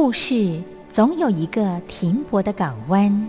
故事总有一个停泊的港湾。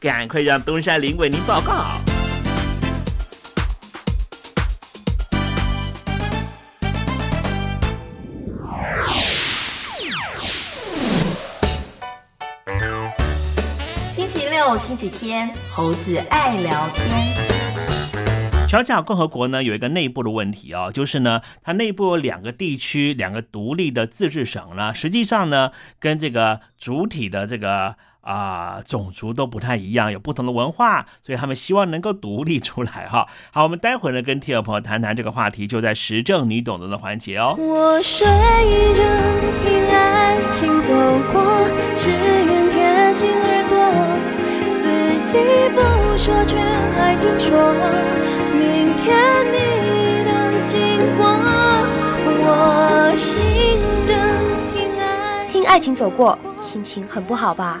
赶快让东山林为您报告。星期六、星期天，猴子爱聊天。乔治亚共和国呢有一个内部的问题哦，就是呢，它内部有两个地区，两个独立的自治省呢，实际上呢，跟这个主体的这个啊种族都不太一样，有不同的文化，所以他们希望能够独立出来哈。好，我们待会儿呢跟听友朋友谈谈这个话题，就在时政你懂得的环节哦。我睡着听爱情走过，只愿贴近耳朵，自己不说却还听说，明天你能经过，我醒着听爱听爱情走过，心情很不好吧？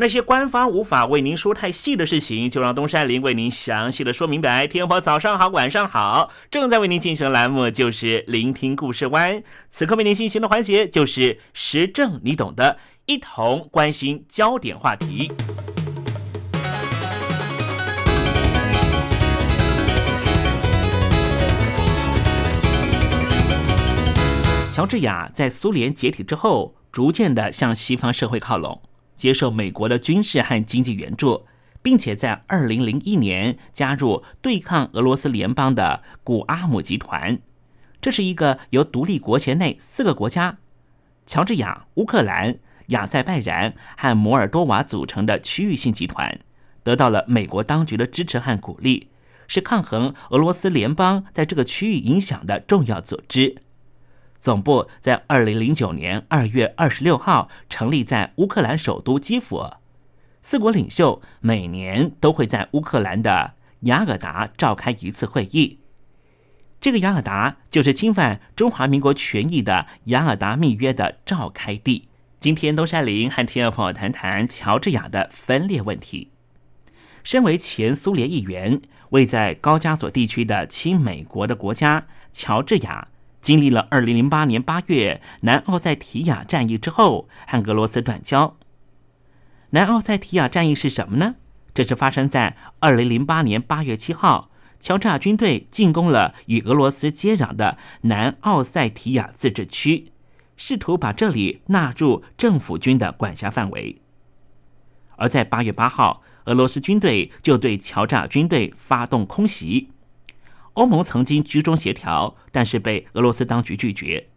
那些官方无法为您说太细的事情，就让东山林为您详细的说明白。天婆早上好，晚上好，正在为您进行的栏目就是聆听故事湾。此刻为您进行的环节就是时政，你懂的，一同关心焦点话题。乔治亚在苏联解体之后，逐渐的向西方社会靠拢，接受美国的军事和经济援助，并且在二零零一年加入对抗俄罗斯联邦的古阿姆集团。这是一个由独立国前内四个国家——乔治亚、乌克兰、亚塞拜然和摩尔多瓦组成的区域性集团，得到了美国当局的支持和鼓励，是抗衡俄罗斯联邦在这个区域影响的重要组织。总部在二零零九年二月二十六号成立在乌克兰首都基辅。四国领袖每年都会在乌克兰的雅尔达召开一次会议，这个雅尔达就是侵犯中华民国权益的雅尔达密约的召开地。今天，东山林和听众朋友谈谈乔治亚的分裂问题。身为前苏联议员，位在高加索地区的亲美国的国家乔治亚，经历了2008年8月南奥塞提亚战役之后，和俄罗斯断交。南奥塞提亚战役是什么呢？这是发生在2008年8月7号。乔治亚军队进攻了与俄罗斯接壤的南奥塞提亚自治区，试图把这里纳入政府军的管辖范围。而在八月八号，俄罗斯军队就对乔治亚军队发动空袭。欧盟曾经居中协调，但是被俄罗斯当局拒绝。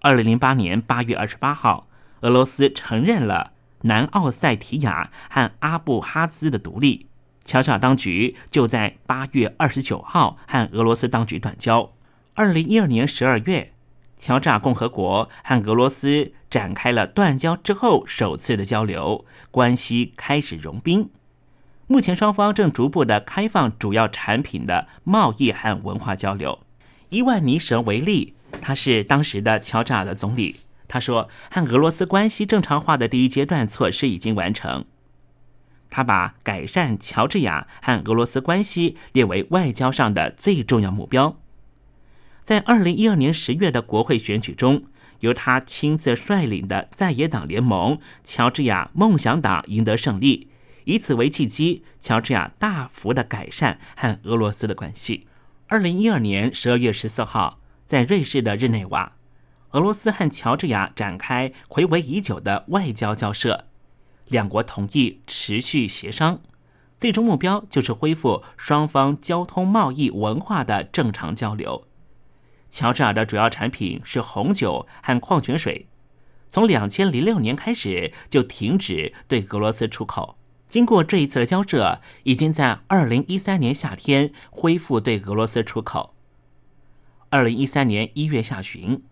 二零零八年八月二十八号，俄罗斯承认了南奥塞提亚和阿布哈兹的独立。乔治亚当局就在八月二十九号和俄罗斯当局断交。二零一二年十二月，乔治亚共和国和俄罗斯展开了断交之后首次的交流，关系开始融冰。目前双方正逐步的开放主要产品的贸易和文化交流。伊万尼什维利，他是当时的乔治亚的总理，他说，和俄罗斯关系正常化的第一阶段措施已经完成。他把改善乔治亚和俄罗斯关系列为外交上的最重要目标。在二零一二年十月的国会选举中，由他亲自率领的在野党联盟乔治亚梦想党赢得胜利，以此为契机，乔治亚大幅的改善和俄罗斯的关系。二零一二年十二月十四号，在瑞士的日内瓦，俄罗斯和乔治亚展开回违已久的外交交涉。两国同意持续协商，最终目标就是恢复双方交通、贸易、文化的正常交流。乔治亚的主要产品是红酒和矿泉水，从两千零六年开始就停止对俄罗斯出口。经过这一次的交涉，已经在二零一三年夏天恢复对俄罗斯出口。二零一三年一月下旬，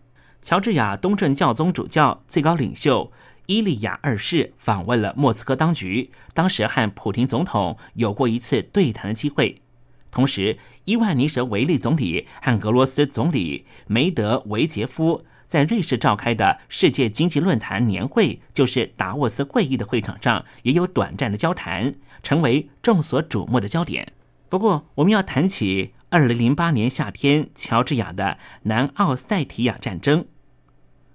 乔治亚东正教宗主教最高领袖。伊利亚二世访问了莫斯科当局，当时和普京总统有过一次对谈的机会。同时，伊万尼什维利总理和俄罗斯总理梅德韦杰夫在瑞士召开的世界经济论坛年会，就是达沃斯会议的会场上，也有短暂的交谈，成为众所瞩目的焦点。不过，我们要谈起二零零八年夏天乔治亚的南奥塞提亚战争，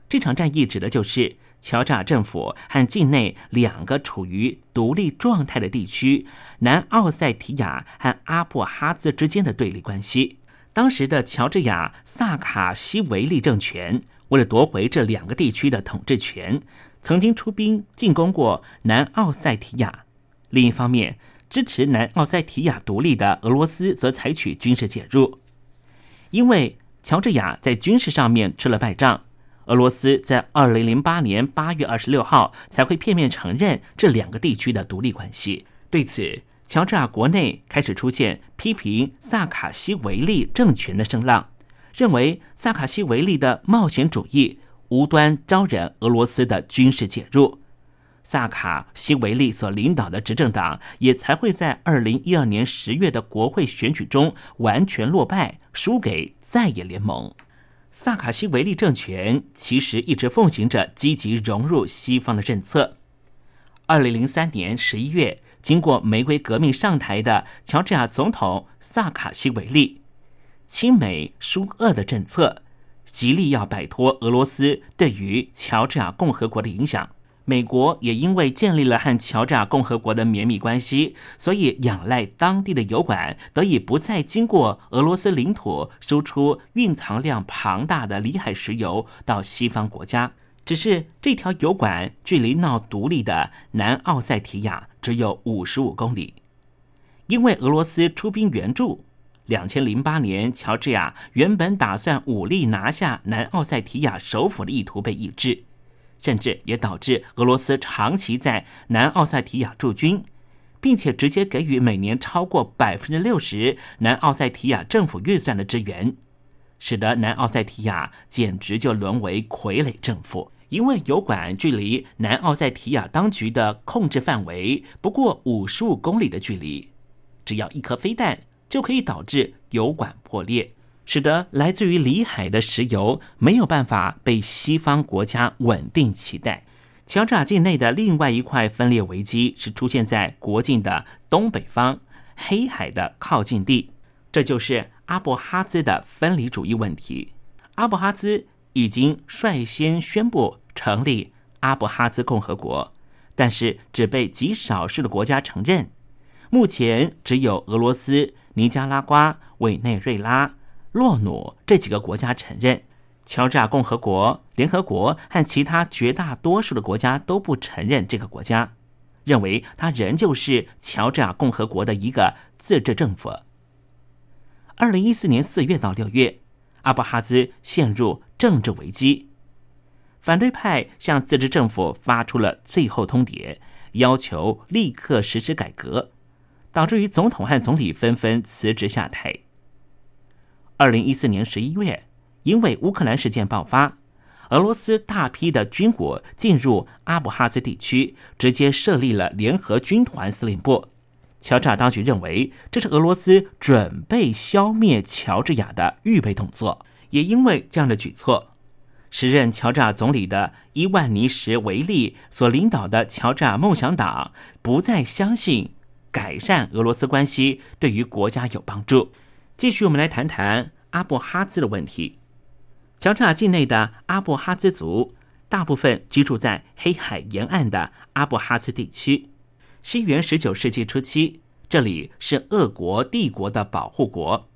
这场战役指的就是。乔治亚政府和境内两个处于独立状态的地区——南奥塞提亚和阿布哈兹之间的对立关系。当时的乔治亚萨卡西维利政权为了夺回这两个地区的统治权，曾经出兵进攻过南奥塞提亚。另一方面，支持南奥塞提亚独立的俄罗斯则采取军事介入，因为乔治亚在军事上面吃了败仗。俄罗斯在二零零八年八月二十六号才会片面承认这两个地区的独立关系。对此，乔治亚国内开始出现批评萨卡西维利政权的声浪，认为萨卡西维利的冒险主义无端招惹俄罗斯的军事介入。萨卡西维利所领导的执政党也才会在二零一二年十月的国会选举中完全落败，输给在野联盟。萨卡西维利政权其实一直奉行着积极融入西方的政策。二零零三年十一月，经过玫瑰革命上台的乔治亚总统萨卡西维利，亲美疏俄的政策，极力要摆脱俄罗斯对于乔治亚共和国的影响。美国也因为建立了和乔治亚共和国的绵密关系，所以仰赖当地的油管，得以不再经过俄罗斯领土输出蕴藏量庞大的里海石油到西方国家。只是这条油管距离闹独立的南奥塞提亚只有五十五公里，因为俄罗斯出兵援助，两千零八年乔治亚原本打算武力拿下南奥塞提亚首府的意图被抑制。甚至也导致俄罗斯长期在南奥塞提亚驻军，并且直接给予每年超过百分之六十南奥塞提亚政府预算的支援，使得南奥塞提亚简直就沦为傀儡政府。因为油管距离南奥塞提亚当局的控制范围不过五十五公里的距离，只要一颗飞弹就可以导致油管破裂。使得来自于里海的石油没有办法被西方国家稳定期待。乔治亚境内的另外一块分裂危机是出现在国境的东北方，黑海的靠近地，这就是阿布哈兹的分离主义问题。阿布哈兹已经率先宣布成立阿布哈兹共和国，但是只被极少数的国家承认。目前只有俄罗斯、尼加拉瓜、委内瑞拉。洛努这几个国家承认，乔治亚共和国、联合国和其他绝大多数的国家都不承认这个国家，认为它仍旧是乔治亚共和国的一个自治政府。二零一四年四月到六月，阿布哈兹陷入政治危机，反对派向自治政府发出了最后通牒，要求立刻实施改革，导致于总统和总理纷纷辞职下台。二零一四年十一月，因为乌克兰事件爆发，俄罗斯大批的军火进入阿布哈兹地区，直接设立了联合军团司令部。乔治亚当局认为这是俄罗斯准备消灭乔治亚的预备动作。也因为这样的举措，时任乔治亚总理的伊万尼什维利所领导的乔治亚梦想党不再相信改善俄罗斯关系对于国家有帮助。继续，我们来谈谈阿布哈兹的问题。乔治亚境内的阿布哈兹族大部分居住在黑海沿岸的阿布哈兹地区。西元十九世纪初期，这里是俄国帝国的保护国，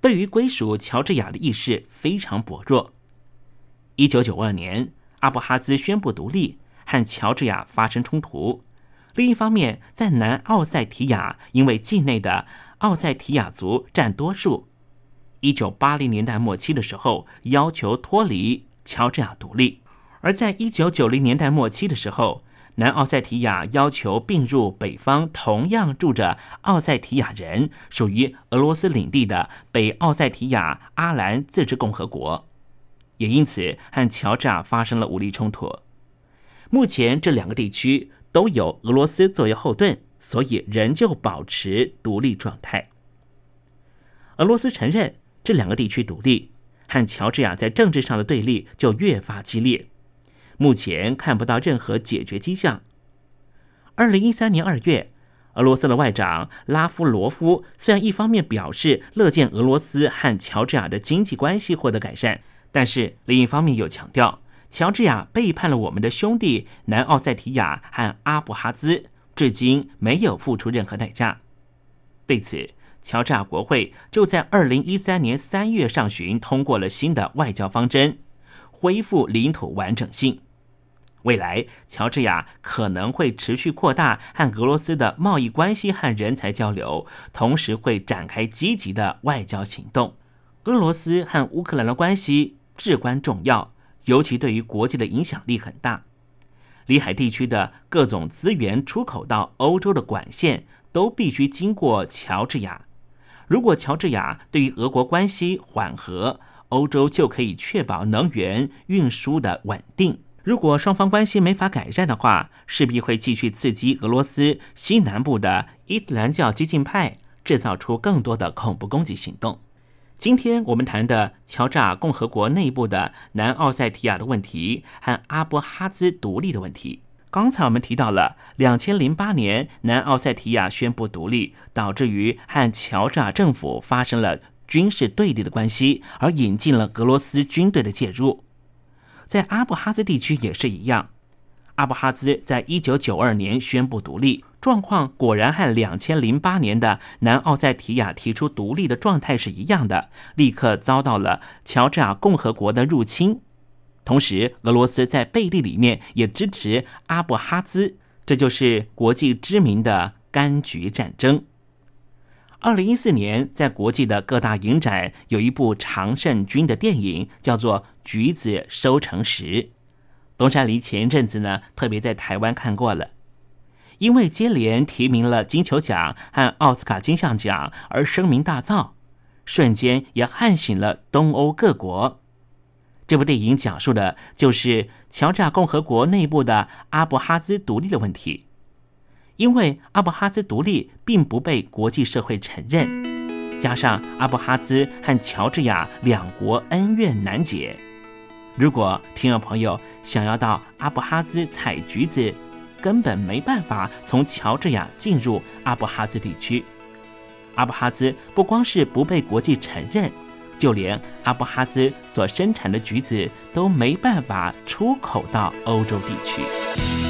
对于归属乔治亚的意识非常薄弱。一九九二年，阿布哈兹宣布独立，和乔治亚发生冲突。另一方面，在南奥塞提亚，因为境内的奥塞提亚族占多数，一九八零年代末期的时候要求脱离乔治亚独立；而在一九九零年代末期的时候，南奥塞提亚要求并入北方同样住着奥塞提亚人、属于俄罗斯领地的北奥塞提亚阿兰自治共和国，也因此和乔治亚发生了武力冲突。目前这两个地区都有俄罗斯作为后盾。所以仍旧保持独立状态。俄罗斯承认这两个地区独立，和乔治亚在政治上的对立就越发激烈。目前看不到任何解决迹象。二零一三年二月，俄罗斯的外长拉夫罗夫虽然一方面表示乐见俄罗斯和乔治亚的经济关系获得改善，但是另一方面又强调乔治亚背叛了我们的兄弟南奥塞提亚和阿布哈兹。至今没有付出任何代价。对此，乔治亚国会就在二零一三年三月上旬通过了新的外交方针，恢复领土完整性。未来，乔治亚可能会持续扩大和俄罗斯的贸易关系和人才交流，同时会展开积极的外交行动。俄罗斯和乌克兰的关系至关重要，尤其对于国际的影响力很大。里海地区的各种资源出口到欧洲的管线都必须经过乔治亚。如果乔治亚对于俄国关系缓和，欧洲就可以确保能源运输的稳定。如果双方关系没法改善的话，势必会继续刺激俄罗斯西南部的伊斯兰教激进派，制造出更多的恐怖攻击行动。今天我们谈的乔治亚共和国内部的南奥塞提亚的问题和阿布哈兹独立的问题。刚才我们提到了，两千零八年南奥塞提亚宣布独立，导致于和乔治亚政府发生了军事对立的关系，而引进了俄罗斯军队的介入。在阿布哈兹地区也是一样，阿布哈兹在一九九二年宣布独立。状况果然和两千零八年的南奥塞提亚提出独立的状态是一样的，立刻遭到了乔治亚共和国的入侵。同时，俄罗斯在背地里面也支持阿布哈兹，这就是国际知名的柑橘战争。二零一四年，在国际的各大影展有一部常胜军的电影，叫做《橘子收成时》。东山梨前一阵子呢，特别在台湾看过了。因为接连提名了金球奖和奥斯卡金像奖而声名大噪，瞬间也撼醒了东欧各国。这部电影讲述的就是乔治亚共和国内部的阿布哈兹独立的问题。因为阿布哈兹独立并不被国际社会承认，加上阿布哈兹和乔治亚两国恩怨难解。如果听众朋友想要到阿布哈兹采橘子，根本没办法从乔治亚进入阿布哈兹地区。阿布哈兹不光是不被国际承认，就连阿布哈兹所生产的橘子都没办法出口到欧洲地区。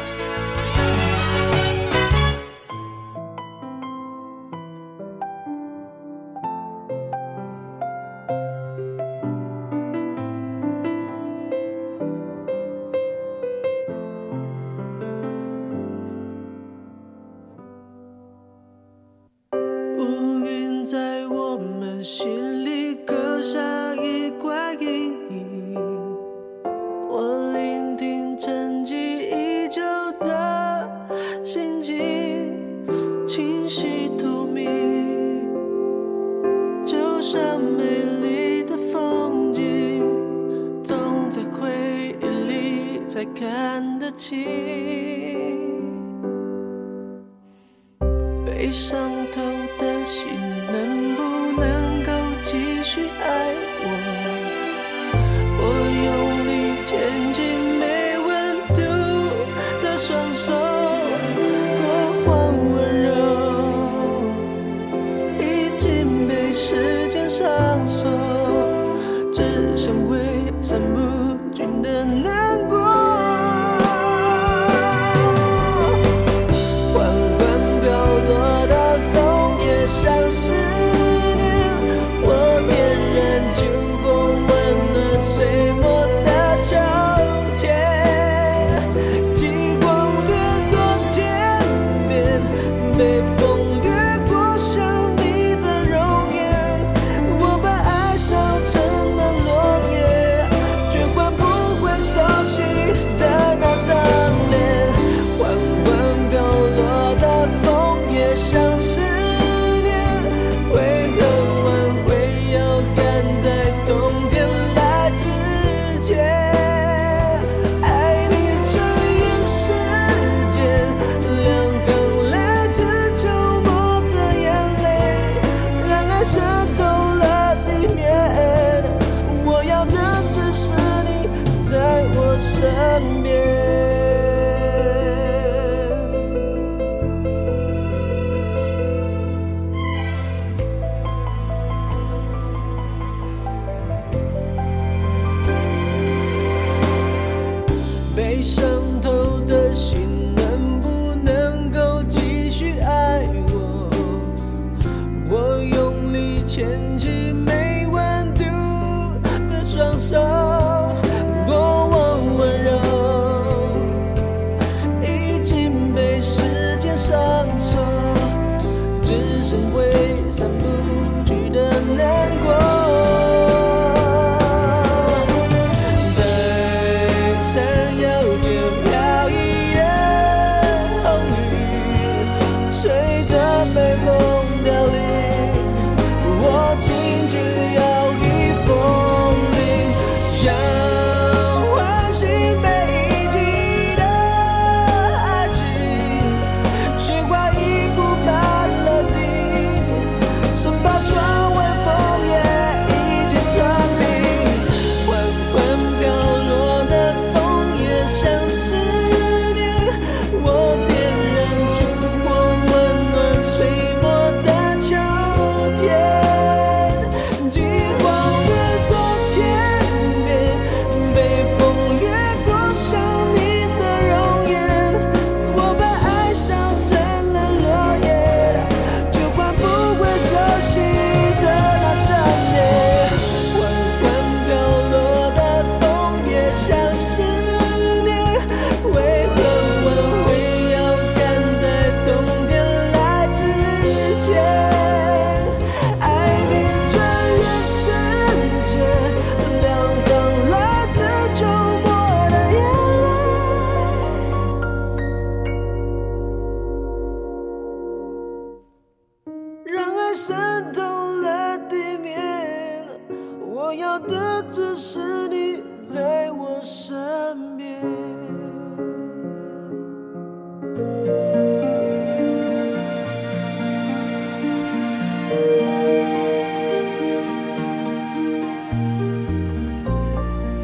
随着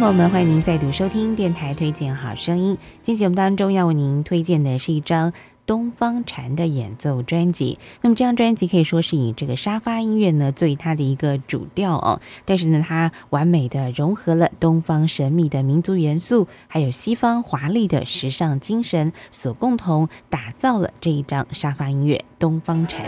朋友们，欢迎您再度收听电台推荐好声音。今天节目当中要为您推荐的是一张东方禅的演奏专辑。那么这张专辑可以说是以这个沙发音乐呢作为它的一个主调哦，但是呢，它完美的融合了东方神秘的民族元素，还有西方华丽的时尚精神，所共同打造了这一张沙发音乐《东方禅》。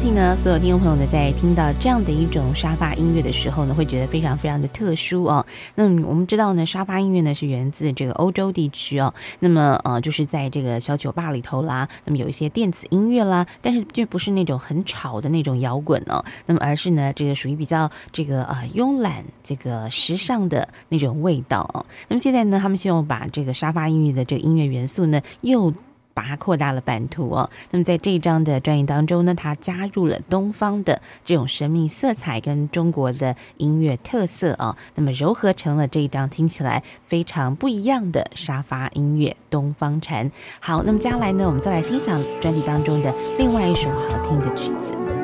信呢，所有听众朋友呢，在听到这样的一种沙发音乐的时候呢，会觉得非常非常的特殊哦。那我们知道呢，沙发音乐呢是源自这个欧洲地区哦。那么呃，就是在这个小酒吧里头啦，那么有一些电子音乐啦，但是就不是那种很吵的那种摇滚哦。那么而是呢，这个属于比较这个呃慵懒、这个时尚的那种味道哦。那么现在呢，他们希望把这个沙发音乐的这个音乐元素呢，又把它扩大了版图哦。那么在这一张的专辑当中呢，它加入了东方的这种神秘色彩跟中国的音乐特色啊，那么糅合成了这一张听起来非常不一样的沙发音乐《东方禅》。好，那么接下来呢，我们再来欣赏专辑当中的另外一首好听的曲子。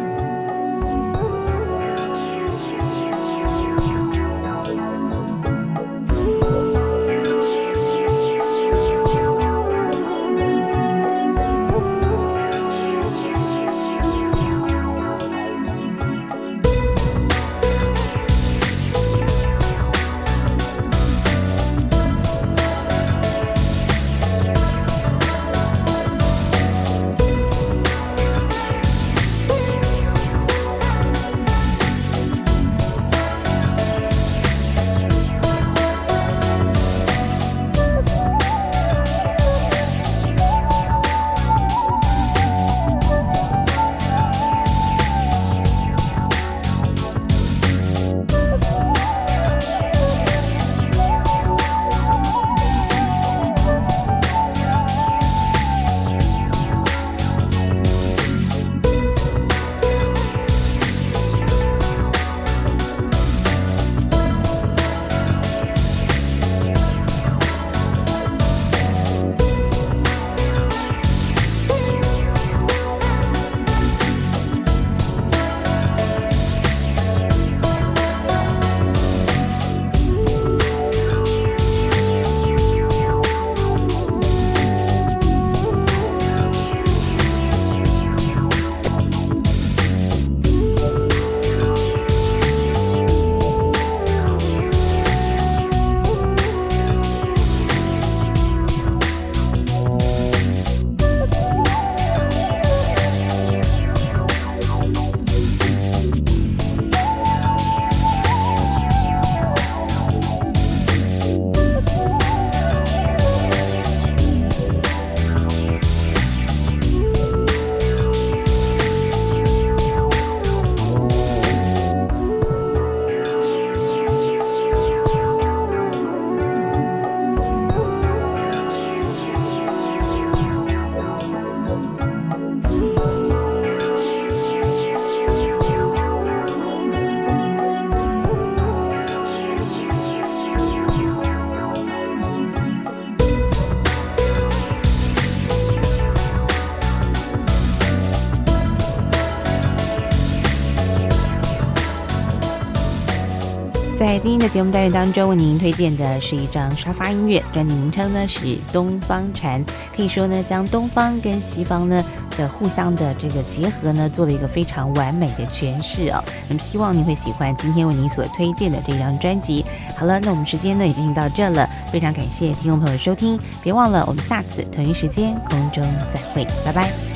今天的节目单元当中，为您推荐的是一张沙发音乐，专辑名称呢是《东方禅》，可以说呢将东方跟西方呢的互相的这个结合呢，做了一个非常完美的诠释哦。那么希望您会喜欢今天为您所推荐的这张专辑。好了，那我们时间呢也进行到这了，非常感谢听众朋友的收听，别忘了我们下次同一时间空中再会，拜拜。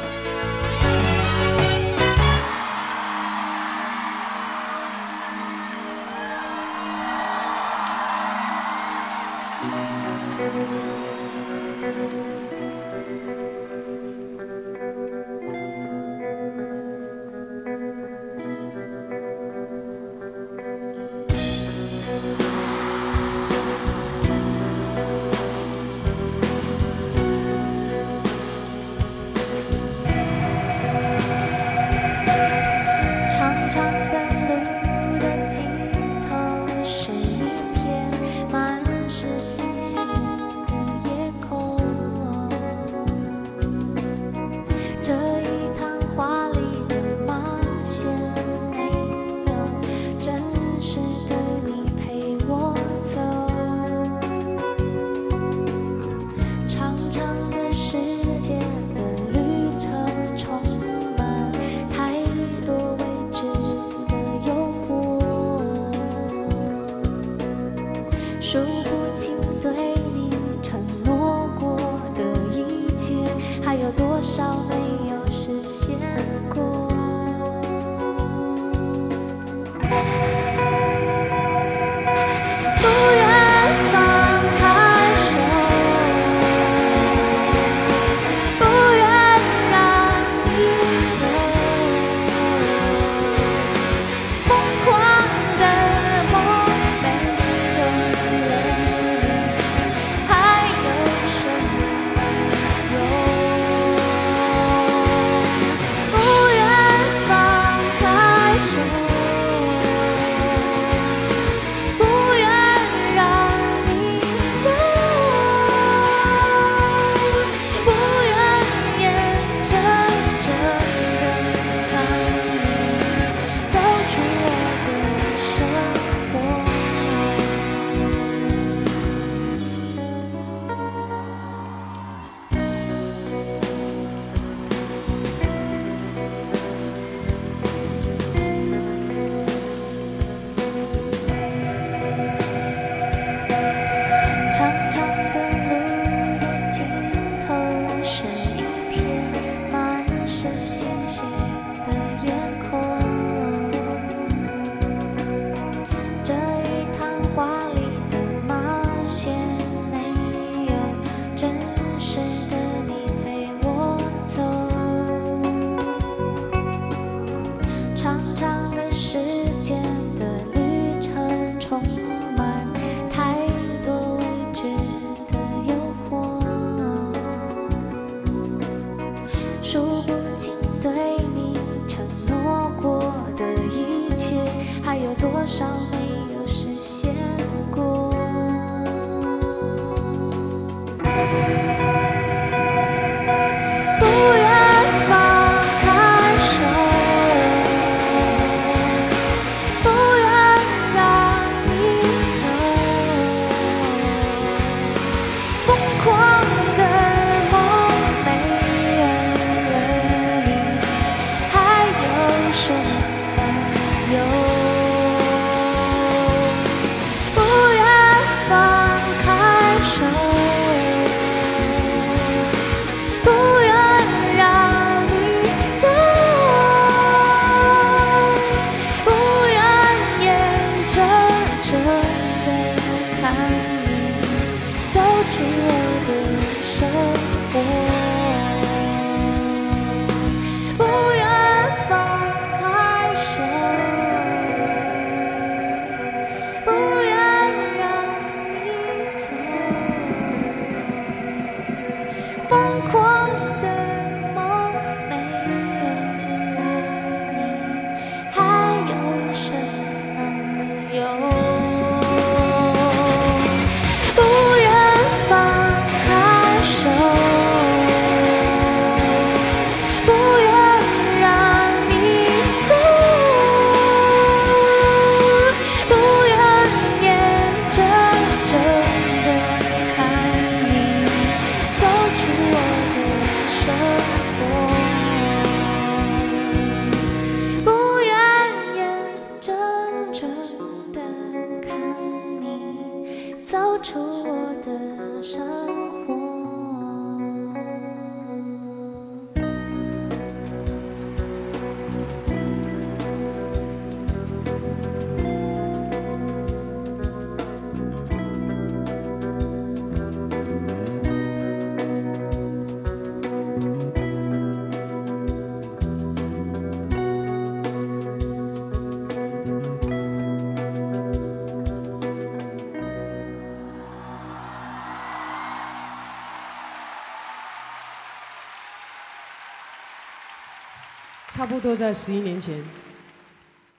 差不多在十一年前，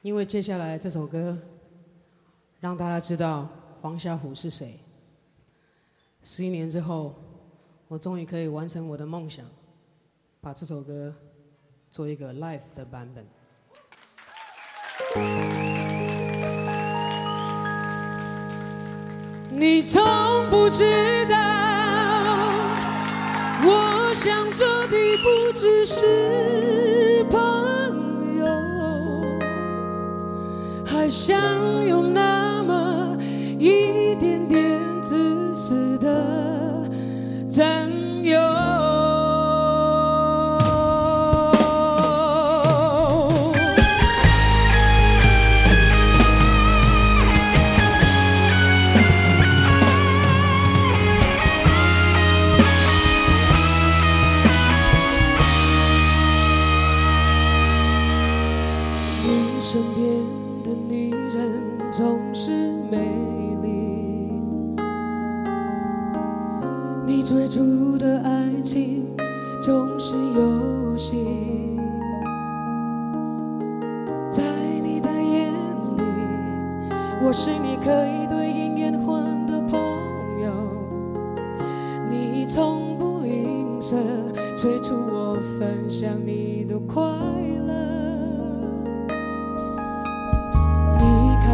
因为接下来这首歌让大家知道黄小琥是谁。十一年之后，我终于可以完成我的梦想，把这首歌做一个 live 的版本。你从不知道，我想做的不只是还想有那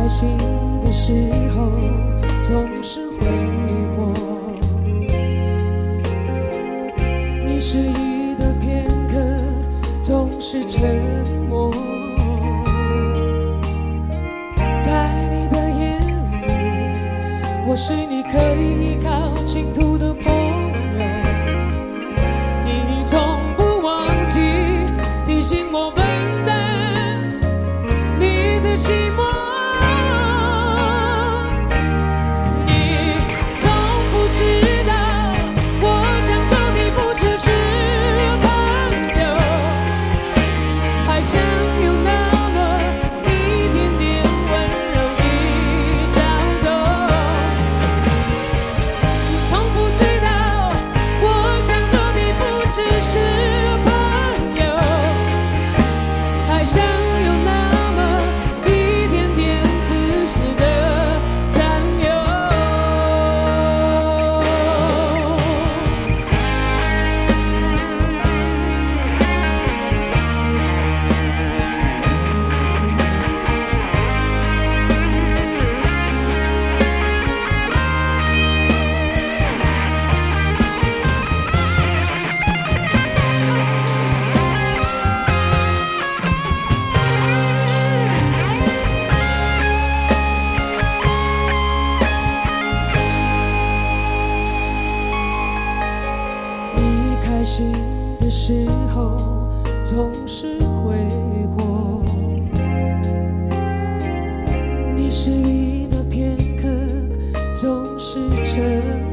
开心的时候总是挥霍，你失意的片刻总是沉默。在你的眼里，我是你可以依靠倾心的时候总是挥霍，你失意的片刻总是沉默。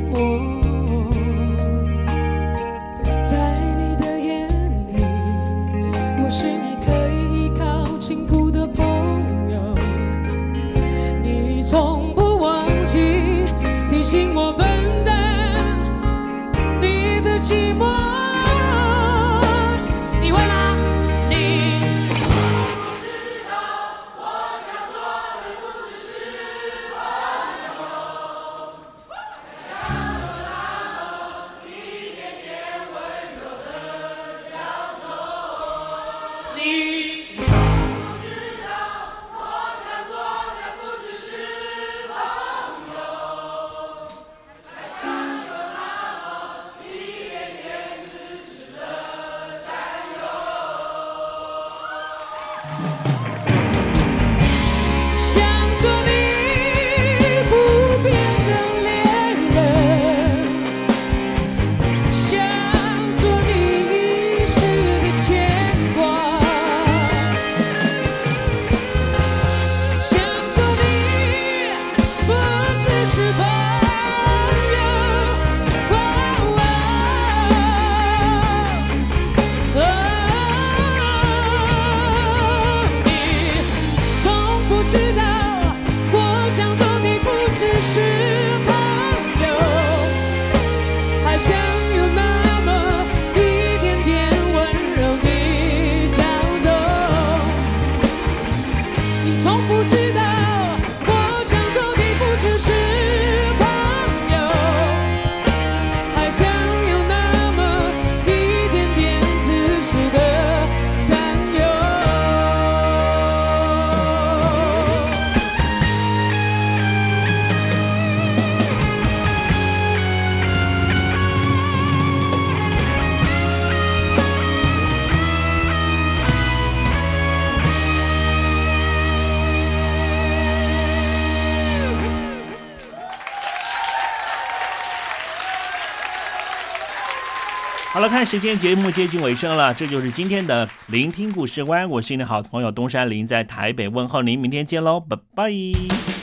时间，节目接近尾声了，这就是今天的聆听故事湾。我是你的好朋友东山林，在台北问候您，明天见喽，拜拜。